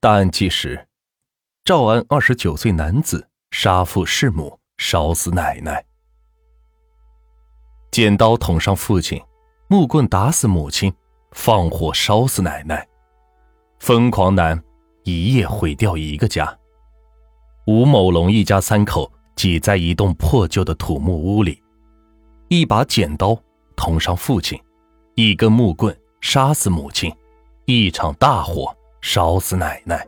大案纪实：赵安二十九岁男子杀父弑母，烧死奶奶；剪刀捅伤父亲，木棍打死母亲，放火烧死奶奶。疯狂男一夜毁掉一个家。吴某龙一家三口挤在一栋破旧的土木屋里，一把剪刀捅伤父亲，一根木棍杀死母亲，一场大火。烧死奶奶！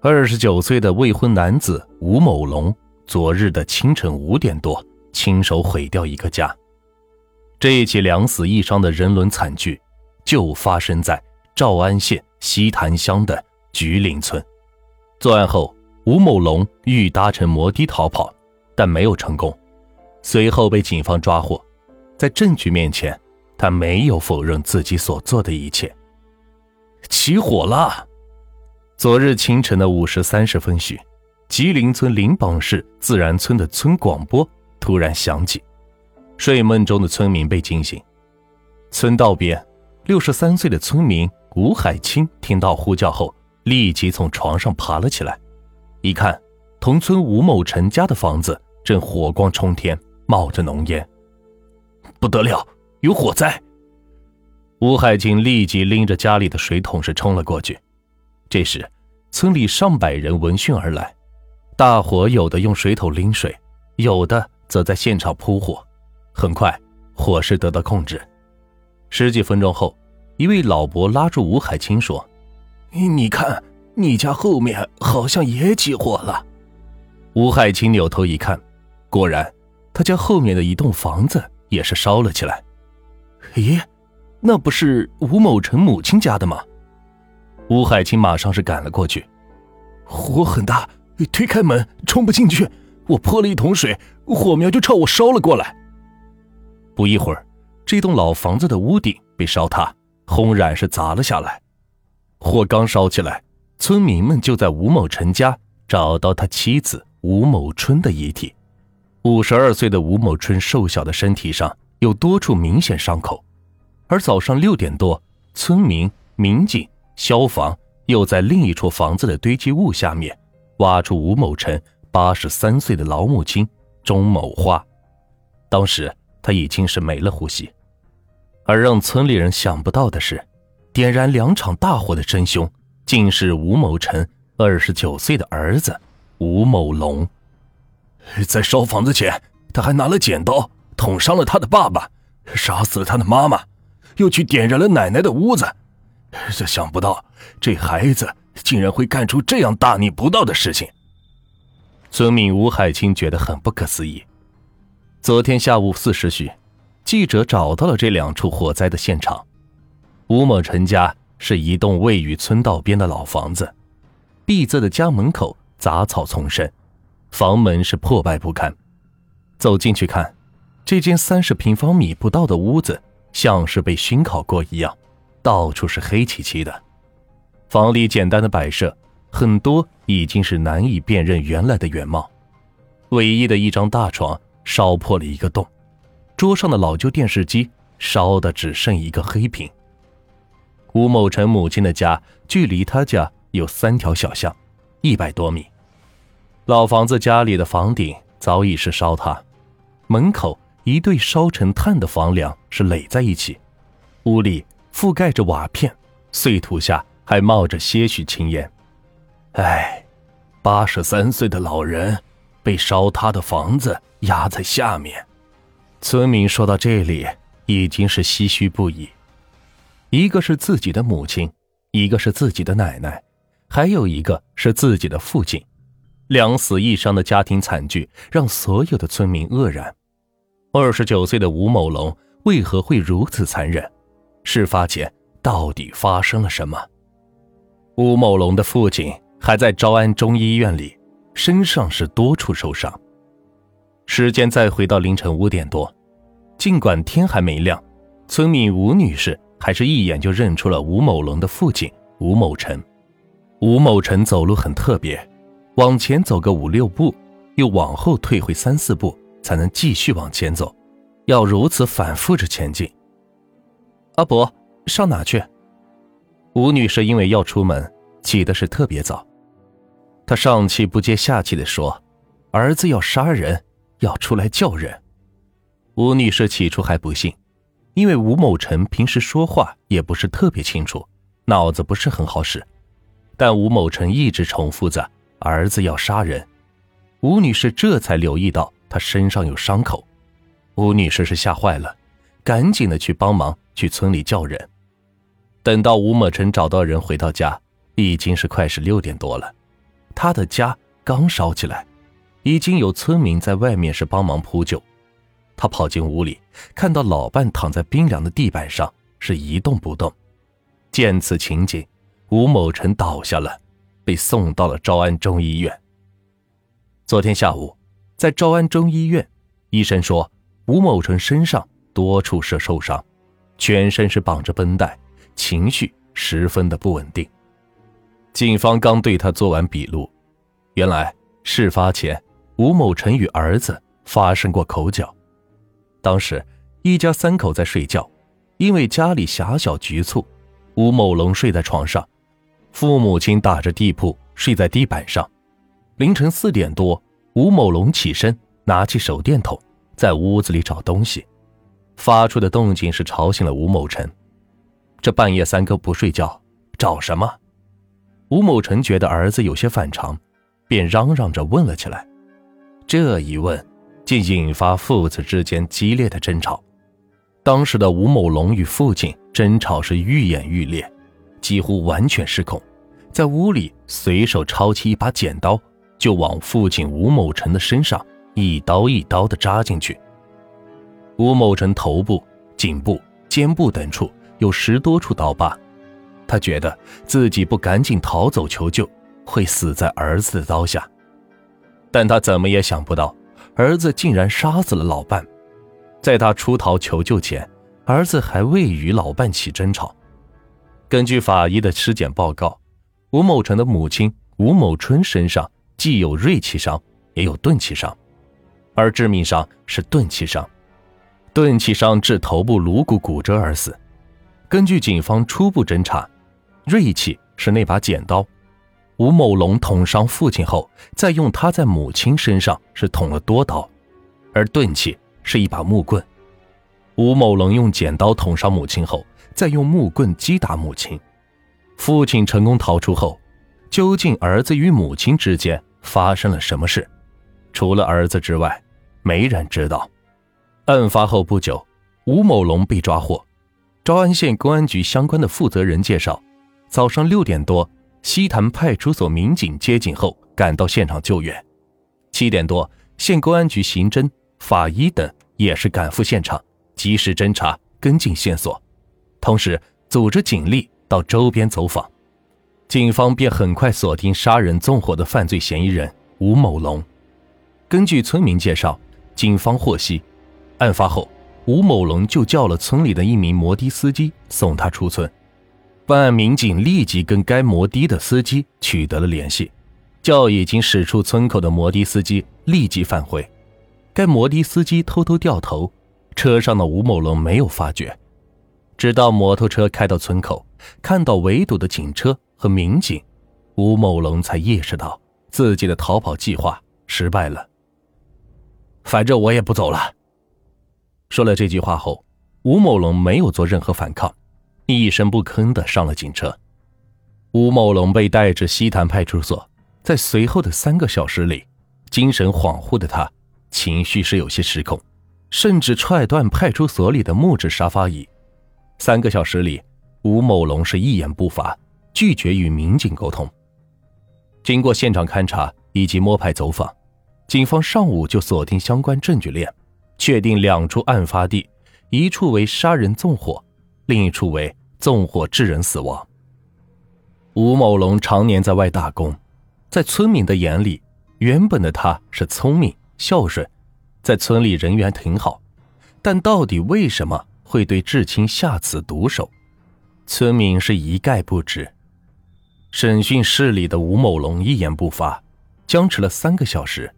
二十九岁的未婚男子吴某龙，昨日的清晨五点多，亲手毁掉一个家。这一起两死一伤的人伦惨剧，就发生在诏安县西潭乡的菊林村。作案后，吴某龙欲搭乘摩的逃跑，但没有成功，随后被警方抓获。在证据面前，他没有否认自己所做的一切。起火了！昨日清晨的五时三十分许，吉林村灵榜市自然村的村广播突然响起，睡梦中的村民被惊醒。村道边，六十三岁的村民吴海清听到呼叫后，立即从床上爬了起来，一看，同村吴某成家的房子正火光冲天，冒着浓烟，不得了，有火灾！吴海清立即拎着家里的水桶是冲了过去。这时，村里上百人闻讯而来，大伙有的用水桶拎水，有的则在现场扑火。很快，火势得到控制。十几分钟后，一位老伯拉住吴海清说：“你看，你家后面好像也起火了。”吴海清扭头一看，果然，他家后面的一栋房子也是烧了起来。咦？那不是吴某成母亲家的吗？吴海清马上是赶了过去，火很大，推开门冲不进去，我泼了一桶水，火苗就朝我烧了过来。不一会儿，这栋老房子的屋顶被烧塌，轰然是砸了下来。火刚烧起来，村民们就在吴某成家找到他妻子吴某春的遗体。五十二岁的吴某春瘦小的身体上有多处明显伤口。而早上六点多，村民、民警、消防又在另一处房子的堆积物下面挖出吴某成八十三岁的老母亲钟某花。当时他已经是没了呼吸。而让村里人想不到的是，点燃两场大火的真凶竟是吴某成二十九岁的儿子吴某龙。在烧房子前，他还拿了剪刀捅伤了他的爸爸，杀死了他的妈妈。又去点燃了奶奶的屋子，这想不到这孩子竟然会干出这样大逆不道的事情。村民吴海清觉得很不可思议。昨天下午四时许，记者找到了这两处火灾的现场。吴某成家是一栋位于村道边的老房子，闭塞的家门口杂草丛生，房门是破败不堪。走进去看，这间三十平方米不到的屋子。像是被熏烤过一样，到处是黑漆漆的。房里简单的摆设，很多已经是难以辨认原来的原貌。唯一的一张大床烧破了一个洞，桌上的老旧电视机烧的只剩一个黑屏。吴某成母亲的家距离他家有三条小巷，一百多米。老房子家里的房顶早已是烧塌，门口。一对烧成炭的房梁是垒在一起，屋里覆盖着瓦片，碎土下还冒着些许青烟。唉，八十三岁的老人被烧塌的房子压在下面。村民说到这里已经是唏嘘不已。一个是自己的母亲，一个是自己的奶奶，还有一个是自己的父亲，两死一伤的家庭惨剧让所有的村民愕然。二十九岁的吴某龙为何会如此残忍？事发前到底发生了什么？吴某龙的父亲还在招安中医院里，身上是多处受伤。时间再回到凌晨五点多，尽管天还没亮，村民吴女士还是一眼就认出了吴某龙的父亲吴某成。吴某成走路很特别，往前走个五六步，又往后退回三四步。才能继续往前走，要如此反复着前进。阿伯，上哪去？吴女士因为要出门，起的是特别早。他上气不接下气的说：“儿子要杀人，要出来叫人。”吴女士起初还不信，因为吴某成平时说话也不是特别清楚，脑子不是很好使。但吴某成一直重复着“儿子要杀人”，吴女士这才留意到他身上有伤口。吴女士是吓坏了，赶紧的去帮忙去村里叫人。等到吴某成找到人回到家，已经是快是六点多了。他的家刚烧起来，已经有村民在外面是帮忙扑救。他跑进屋里，看到老伴躺在冰凉的地板上，是一动不动。见此情景，吴某成倒下了，被送到了昭安中医院。昨天下午，在昭安中医院，医生说吴某成身上多处是受伤，全身是绑着绷带。情绪十分的不稳定。警方刚对他做完笔录，原来事发前吴某成与儿子发生过口角。当时一家三口在睡觉，因为家里狭小局促，吴某龙睡在床上，父母亲打着地铺睡在地板上。凌晨四点多，吴某龙起身拿起手电筒，在屋子里找东西，发出的动静是吵醒了吴某成。这半夜三更不睡觉，找什么？吴某成觉得儿子有些反常，便嚷嚷着问了起来。这一问，竟引发父子之间激烈的争吵。当时的吴某龙与父亲争吵是愈演愈烈，几乎完全失控，在屋里随手抄起一把剪刀，就往父亲吴某成的身上一刀一刀的扎进去。吴某成头部、颈部、肩部等处。有十多处刀疤，他觉得自己不赶紧逃走求救，会死在儿子的刀下。但他怎么也想不到，儿子竟然杀死了老伴。在他出逃求救前，儿子还未与老伴起争吵。根据法医的尸检报告，吴某成的母亲吴某春身上既有锐器伤，也有钝器伤，而致命伤是钝器伤，钝器伤致头部颅骨骨折而死。根据警方初步侦查，锐器是那把剪刀。吴某龙捅伤父亲后，再用他在母亲身上是捅了多刀，而钝器是一把木棍。吴某龙用剪刀捅伤母亲后，再用木棍击打母亲。父亲成功逃出后，究竟儿子与母亲之间发生了什么事？除了儿子之外，没人知道。案发后不久，吴某龙被抓获。昭安县公安局相关的负责人介绍，早上六点多，西坛派出所民警接警后赶到现场救援。七点多，县公安局刑侦、法医等也是赶赴现场，及时侦查跟进线索，同时组织警力到周边走访，警方便很快锁定杀人纵火的犯罪嫌疑人吴某龙。根据村民介绍，警方获悉，案发后。吴某龙就叫了村里的一名摩的司机送他出村，办案民警立即跟该摩的的司机取得了联系，叫已经驶出村口的摩的司机立即返回。该摩的司机偷偷掉头，车上的吴某龙没有发觉，直到摩托车开到村口，看到围堵的警车和民警，吴某龙才意识到自己的逃跑计划失败了。反正我也不走了。说了这句话后，吴某龙没有做任何反抗，一声不吭的上了警车。吴某龙被带至西坛派出所，在随后的三个小时里，精神恍惚的他，情绪是有些失控，甚至踹断派出所里的木质沙发椅。三个小时里，吴某龙是一言不发，拒绝与民警沟通。经过现场勘查以及摸排走访，警方上午就锁定相关证据链。确定两处案发地，一处为杀人纵火，另一处为纵火致人死亡。吴某龙常年在外打工，在村民的眼里，原本的他是聪明孝顺，在村里人缘挺好，但到底为什么会对至亲下此毒手，村民是一概不知。审讯室里的吴某龙一言不发，僵持了三个小时，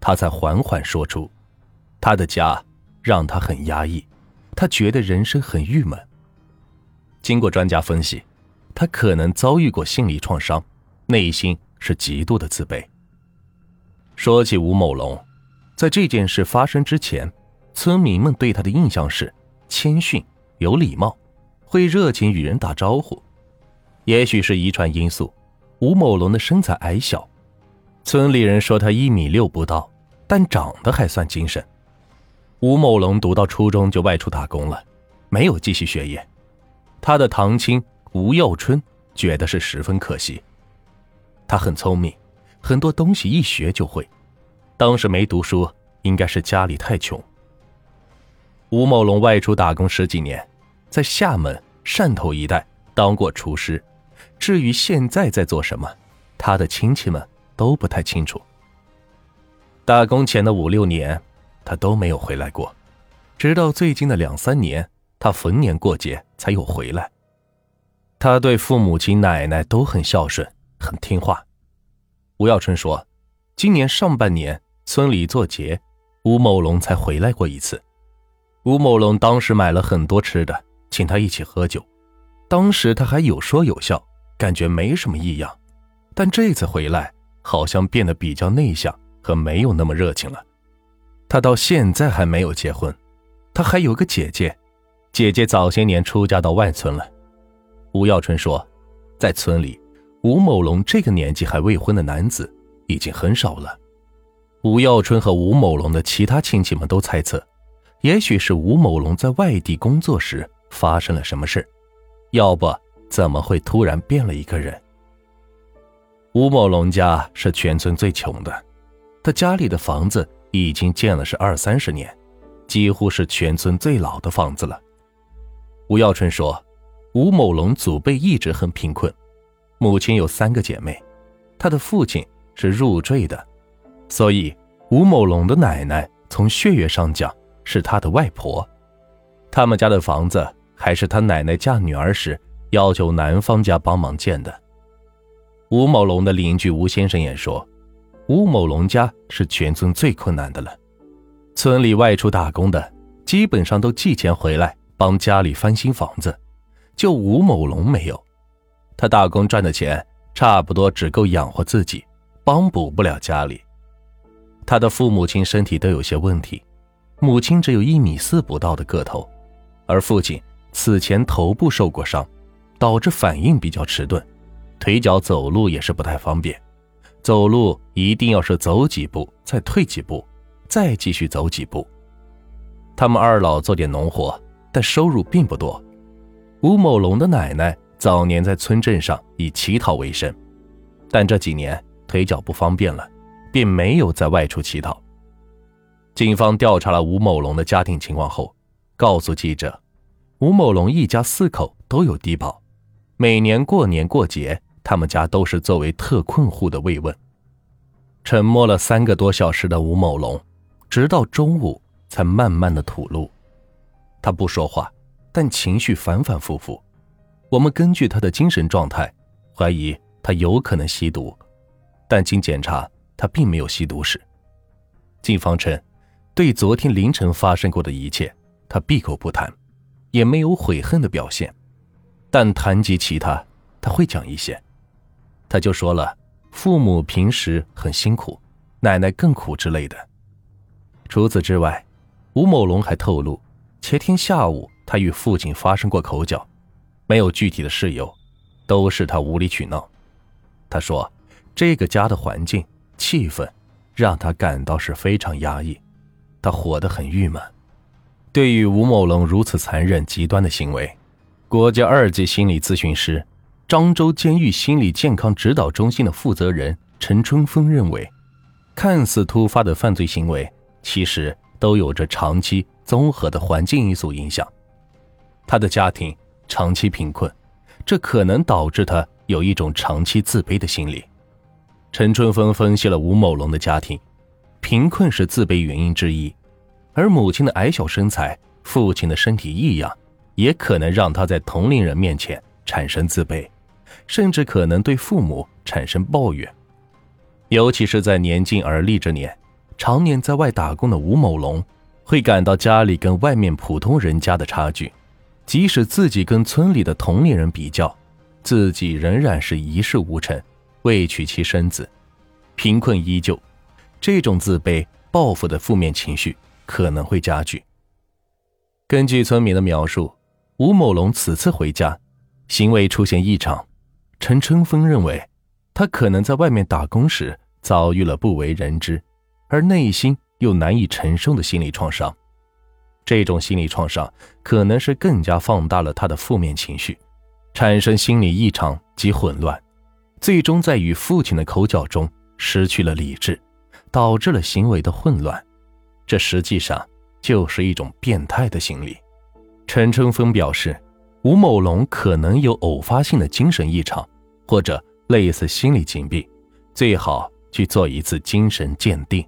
他才缓缓说出。他的家让他很压抑，他觉得人生很郁闷。经过专家分析，他可能遭遇过心理创伤，内心是极度的自卑。说起吴某龙，在这件事发生之前，村民们对他的印象是谦逊、有礼貌，会热情与人打招呼。也许是遗传因素，吴某龙的身材矮小，村里人说他一米六不到，但长得还算精神。吴某龙读到初中就外出打工了，没有继续学业。他的堂亲吴耀春觉得是十分可惜。他很聪明，很多东西一学就会。当时没读书，应该是家里太穷。吴某龙外出打工十几年，在厦门、汕头一带当过厨师。至于现在在做什么，他的亲戚们都不太清楚。打工前的五六年。他都没有回来过，直到最近的两三年，他逢年过节才有回来。他对父母亲、奶奶都很孝顺，很听话。吴耀春说，今年上半年村里做节，吴某龙才回来过一次。吴某龙当时买了很多吃的，请他一起喝酒。当时他还有说有笑，感觉没什么异样。但这次回来，好像变得比较内向和没有那么热情了。他到现在还没有结婚，他还有个姐姐，姐姐早些年出嫁到外村了。吴耀春说，在村里，吴某龙这个年纪还未婚的男子已经很少了。吴耀春和吴某龙的其他亲戚们都猜测，也许是吴某龙在外地工作时发生了什么事，要不怎么会突然变了一个人？吴某龙家是全村最穷的，他家里的房子。已经建了是二三十年，几乎是全村最老的房子了。吴耀春说，吴某龙祖辈一直很贫困，母亲有三个姐妹，他的父亲是入赘的，所以吴某龙的奶奶从血缘上讲是他的外婆。他们家的房子还是他奶奶嫁女儿时要求男方家帮忙建的。吴某龙的邻居吴先生也说。吴某龙家是全村最困难的了，村里外出打工的基本上都寄钱回来帮家里翻新房子，就吴某龙没有。他打工赚的钱差不多只够养活自己，帮补不了家里。他的父母亲身体都有些问题，母亲只有一米四不到的个头，而父亲此前头部受过伤，导致反应比较迟钝，腿脚走路也是不太方便。走路一定要是走几步，再退几步，再继续走几步。他们二老做点农活，但收入并不多。吴某龙的奶奶早年在村镇上以乞讨为生，但这几年腿脚不方便了，便没有再外出乞讨。警方调查了吴某龙的家庭情况后，告诉记者，吴某龙一家四口都有低保，每年过年过节。他们家都是作为特困户的慰问。沉默了三个多小时的吴某龙，直到中午才慢慢的吐露。他不说话，但情绪反反复复。我们根据他的精神状态，怀疑他有可能吸毒，但经检查，他并没有吸毒史。警方称，对昨天凌晨发生过的一切，他闭口不谈，也没有悔恨的表现。但谈及其他，他会讲一些。他就说了，父母平时很辛苦，奶奶更苦之类的。除此之外，吴某龙还透露，前天下午他与父亲发生过口角，没有具体的事由，都是他无理取闹。他说，这个家的环境气氛让他感到是非常压抑，他活得很郁闷。对于吴某龙如此残忍极端的行为，国家二级心理咨询师。漳州监狱心理健康指导中心的负责人陈春风认为，看似突发的犯罪行为，其实都有着长期综合的环境因素影响。他的家庭长期贫困，这可能导致他有一种长期自卑的心理。陈春风分析了吴某龙的家庭，贫困是自卑原因之一，而母亲的矮小身材、父亲的身体异样，也可能让他在同龄人面前产生自卑。甚至可能对父母产生抱怨，尤其是在年近而立之年，常年在外打工的吴某龙，会感到家里跟外面普通人家的差距，即使自己跟村里的同龄人比较，自己仍然是一事无成，未娶妻生子，贫困依旧，这种自卑、报复的负面情绪可能会加剧。根据村民的描述，吴某龙此次回家，行为出现异常。陈春风认为，他可能在外面打工时遭遇了不为人知，而内心又难以承受的心理创伤。这种心理创伤可能是更加放大了他的负面情绪，产生心理异常及混乱，最终在与父亲的口角中失去了理智，导致了行为的混乱。这实际上就是一种变态的心理。陈春风表示，吴某龙可能有偶发性的精神异常，或者类似心理疾病，最好去做一次精神鉴定。